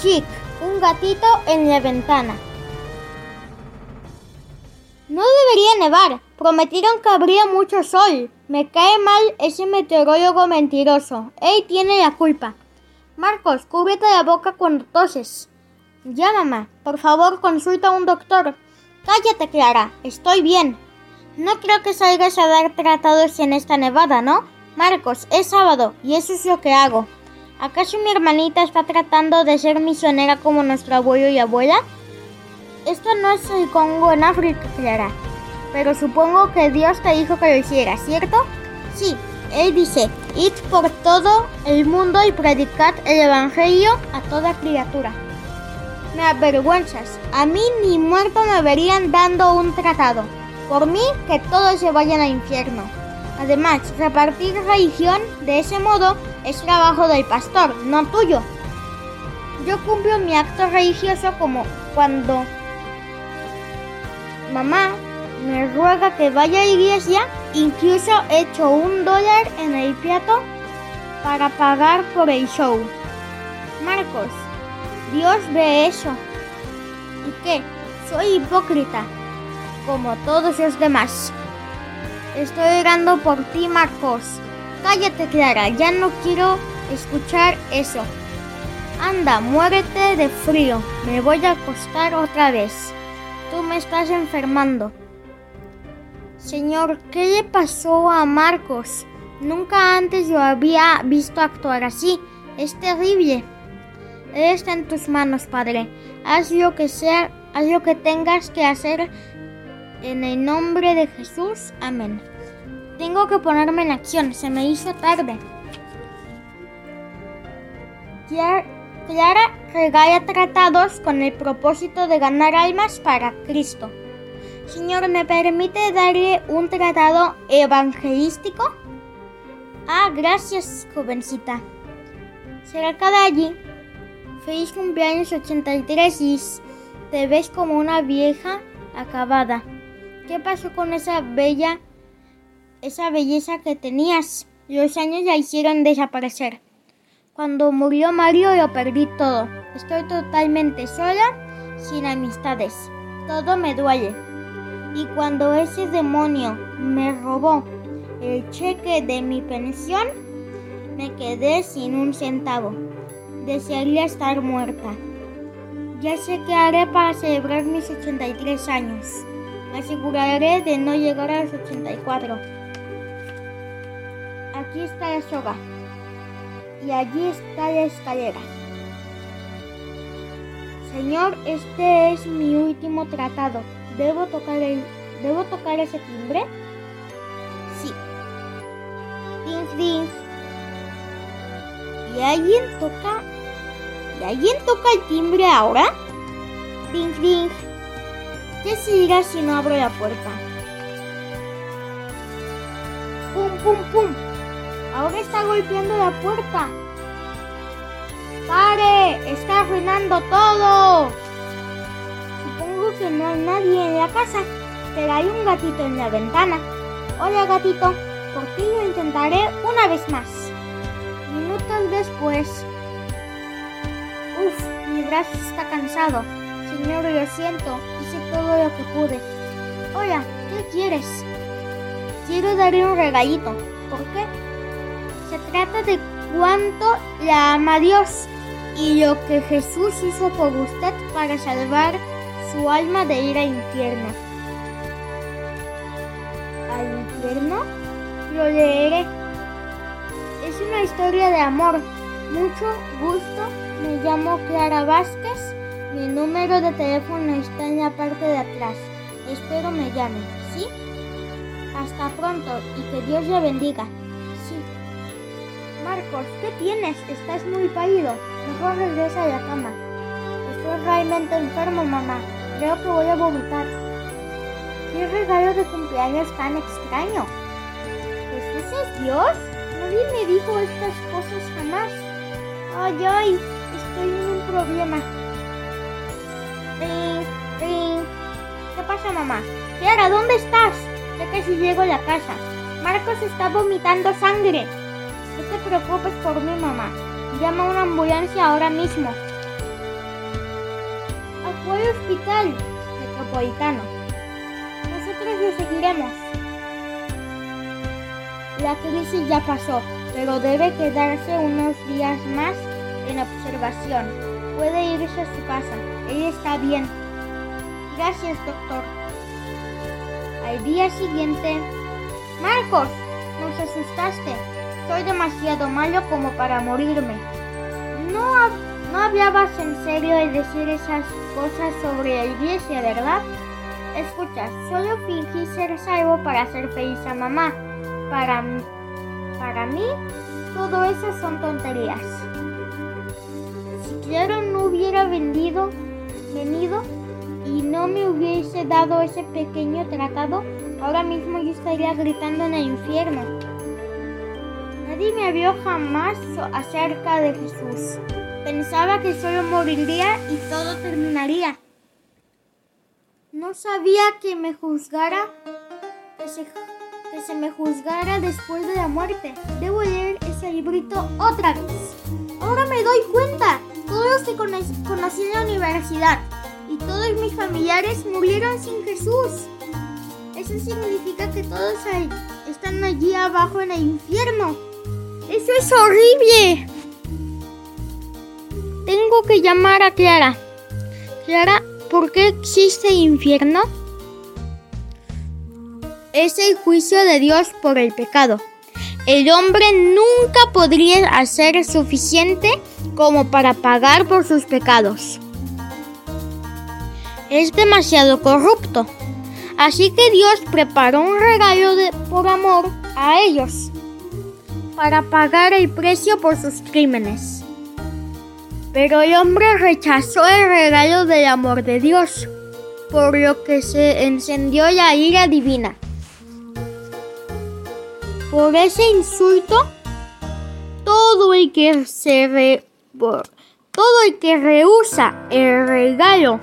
Chic, un gatito en la ventana. No debería nevar. Prometieron que habría mucho sol. Me cae mal ese meteorólogo mentiroso. Él tiene la culpa. Marcos, cúbrete la boca cuando toses. Ya, mamá. Por favor, consulta a un doctor. Cállate, Clara. Estoy bien. No creo que salgas a dar tratados en esta nevada, ¿no? Marcos, es sábado y eso es lo que hago. ¿Acaso mi hermanita está tratando de ser misionera como nuestro abuelo y abuela? Esto no es el Congo en África, Clara. Pero supongo que Dios te dijo que lo hiciera, ¿cierto? Sí, Él dice, id por todo el mundo y predicad el Evangelio a toda criatura. Me avergüenzas. A mí ni muerto me verían dando un tratado. Por mí, que todos se vayan al infierno. Además, repartir religión de ese modo es trabajo del pastor, no tuyo. Yo cumplo mi acto religioso como cuando mamá me ruega que vaya a la iglesia, incluso echo un dólar en el plato para pagar por el show. Marcos, Dios ve eso. ¿Y qué? Soy hipócrita, como todos los demás. Estoy orando por ti, Marcos. Cállate, Clara, ya no quiero escuchar eso. Anda, muérete de frío. Me voy a acostar otra vez. Tú me estás enfermando. Señor, ¿qué le pasó a Marcos? Nunca antes lo había visto actuar así. Es terrible. Él está en tus manos, Padre. Haz lo que sea, haz lo que tengas que hacer en el nombre de Jesús. Amén. Tengo que ponerme en acción. Se me hizo tarde. Clara regala tratados con el propósito de ganar almas para Cristo. Señor, ¿me permite darle un tratado evangelístico? Ah, gracias, jovencita. Cerca de allí, feliz cumpleaños 83 y te ves como una vieja acabada. ¿Qué pasó con esa bella, esa belleza que tenías? Los años la hicieron desaparecer. Cuando murió Mario lo perdí todo. Estoy totalmente sola, sin amistades. Todo me duele. Y cuando ese demonio me robó el cheque de mi pensión, me quedé sin un centavo. Desearía estar muerta. Ya sé qué haré para celebrar mis 83 años. Me aseguraré de no llegar a los 84. Aquí está la soga. Y allí está la escalera. Señor, este es mi último tratado. ¿Debo tocar el ¿Debo tocar ese timbre? Sí. Ding, ding. ¿Y alguien toca? ¿Y alguien toca el timbre ahora? Ding, ding. ¿Qué siga si no abro la puerta? ¡Pum, pum, pum! Ahora está golpeando la puerta. ¡Pare! ¡Está arruinando todo! Supongo que no hay nadie en la casa, pero hay un gatito en la ventana. Hola gatito, por ti lo intentaré una vez más. Minutos después. Uf, mi brazo está cansado. Señor, lo siento, hice todo lo que pude. Hola, ¿qué quieres? Quiero darle un regalito. ¿Por qué? Se trata de cuánto la ama Dios y lo que Jesús hizo por usted para salvar su alma de ir al infierno. ¿Al infierno? Lo leeré. Es una historia de amor. Mucho gusto. Me llamo Clara Vázquez. Mi número de teléfono está en la parte de atrás. Espero me llame, ¿sí? Hasta pronto y que Dios le bendiga. Marcos, ¿qué tienes? Estás muy pálido. Mejor regresa a la cama. Estoy realmente enfermo, mamá. Creo que voy a vomitar. ¿Qué regalo de cumpleaños tan extraño? ¿Jesús es Dios? Nadie me dijo estas cosas jamás. Ay, ay, estoy en un problema. ¿Qué pasa, mamá? Clara, ¿dónde estás? Ya casi llego a la casa. Marcos está vomitando sangre. No te preocupes por mi mamá. Llama a una ambulancia ahora mismo. al hospital metropolitano. Nosotros lo seguiremos. La crisis ya pasó, pero debe quedarse unos días más en observación. Puede irse a su casa. Ella está bien. Gracias, doctor. Al día siguiente... Marcos, nos asustaste. Soy demasiado malo como para morirme. No, no hablabas en serio de decir esas cosas sobre la iglesia, ¿verdad? Escucha, solo fingí ser salvo para hacer feliz a mamá. Para, para mí, todo eso son tonterías. Si Claro no hubiera venido y no me hubiese dado ese pequeño tratado, ahora mismo yo estaría gritando en el infierno. Nadie me habló jamás acerca de Jesús. Pensaba que solo moriría y todo terminaría. No sabía que me juzgara, que se, que se me juzgara después de la muerte. Debo leer ese librito otra vez. Ahora me doy cuenta. Todos se conocí en la universidad y todos mis familiares murieron sin Jesús. Eso significa que todos están allí abajo en el infierno. Eso es horrible. Tengo que llamar a Clara. Clara, ¿por qué existe infierno? Es el juicio de Dios por el pecado. El hombre nunca podría hacer suficiente como para pagar por sus pecados. Es demasiado corrupto. Así que Dios preparó un regalo de, por amor a ellos para pagar el precio por sus crímenes. Pero el hombre rechazó el regalo del amor de Dios, por lo que se encendió la ira divina. Por ese insulto, todo el que se todo el que rehúsa el regalo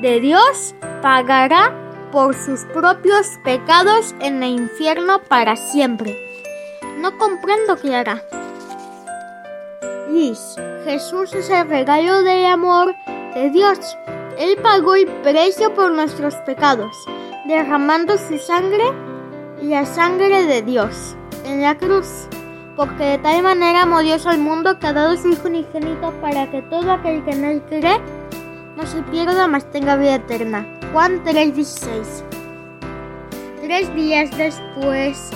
de Dios pagará por sus propios pecados en el infierno para siempre. No comprendo, Clara. Liz, Jesús es el regalo del amor de Dios. Él pagó el precio por nuestros pecados, derramando su sangre y la sangre de Dios en la cruz. Porque de tal manera amó Dios al mundo que ha dado su Hijo unigénito para que todo aquel que en él cree no se pierda, mas tenga vida eterna. Juan 3:16 Tres días después,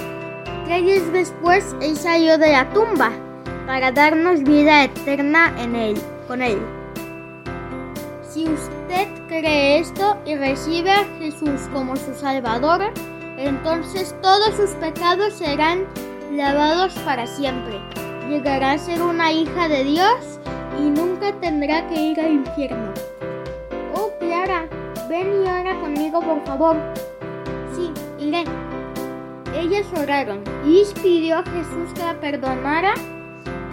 días después, él salió de la tumba para darnos vida eterna en él, con él. Si usted cree esto y recibe a Jesús como su Salvador, entonces todos sus pecados serán lavados para siempre. Llegará a ser una hija de Dios y nunca tendrá que ir al infierno. Oh, Clara, ven y ora conmigo, por favor. Sí, iré. Ellas oraron. y pidió a Jesús que la perdonara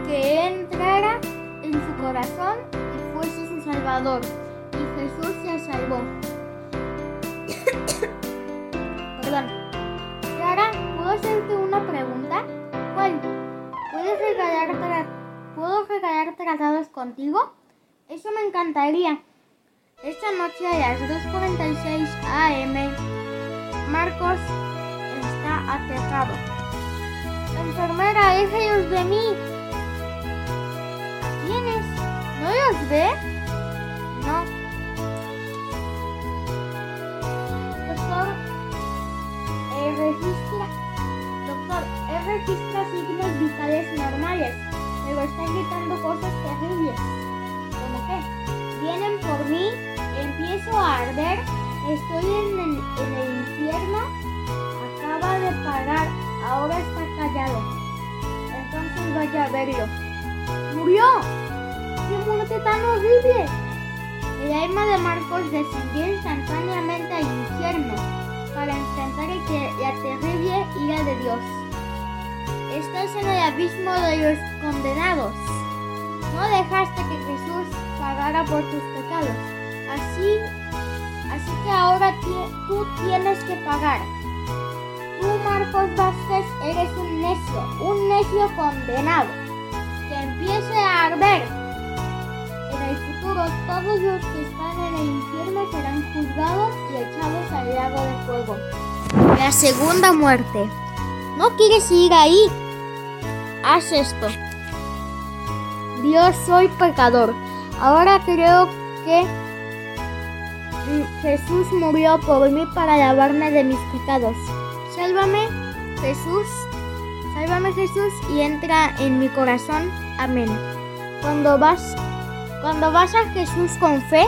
que entrara en su corazón y fuese su Salvador. Y Jesús se salvó. Perdón. Clara, ¿puedo hacerte una pregunta? ¿Cuál? ¿Puedes regalar ¿Puedo regalar tratados contigo? Eso me encantaría. Esta noche a las 2.46 am, Marcos está aterrado. Enfermera, déjelos de mí. ¿No los ve? No. Doctor, eh, registra. Doctor, él registra signos vitales normales, pero está gritando cosas terribles. ¿Cómo qué? Vienen por mí, empiezo a arder, estoy en el, en el infierno, de parar, ahora está callado. Entonces vaya a verlo. ¡Murió! ¡Qué muerte tan horrible! El alma de Marcos descendió instantáneamente al infierno para enfrentar la terrible ira de Dios. Estás en el abismo de los condenados. No dejaste que Jesús pagara por tus pecados. Así, así que ahora tú tienes que pagar. Marcos Vázquez, eres un necio, un necio condenado. Que empiece a arder en el futuro todos los que están en el infierno serán juzgados y echados al lago de fuego. La segunda muerte. ¿No quieres ir ahí? Haz esto. Dios, soy pecador. Ahora creo que Jesús murió por mí para lavarme de mis pecados. Sálvame, Jesús. Sálvame, Jesús, y entra en mi corazón. Amén. Cuando vas, cuando vas a Jesús con fe,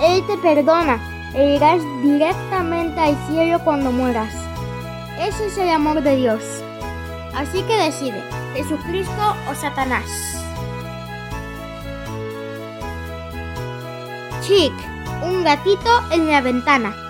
Él te perdona e irás directamente al cielo cuando mueras. Ese es el amor de Dios. Así que decide, Jesucristo o Satanás. Chick, un gatito en la ventana.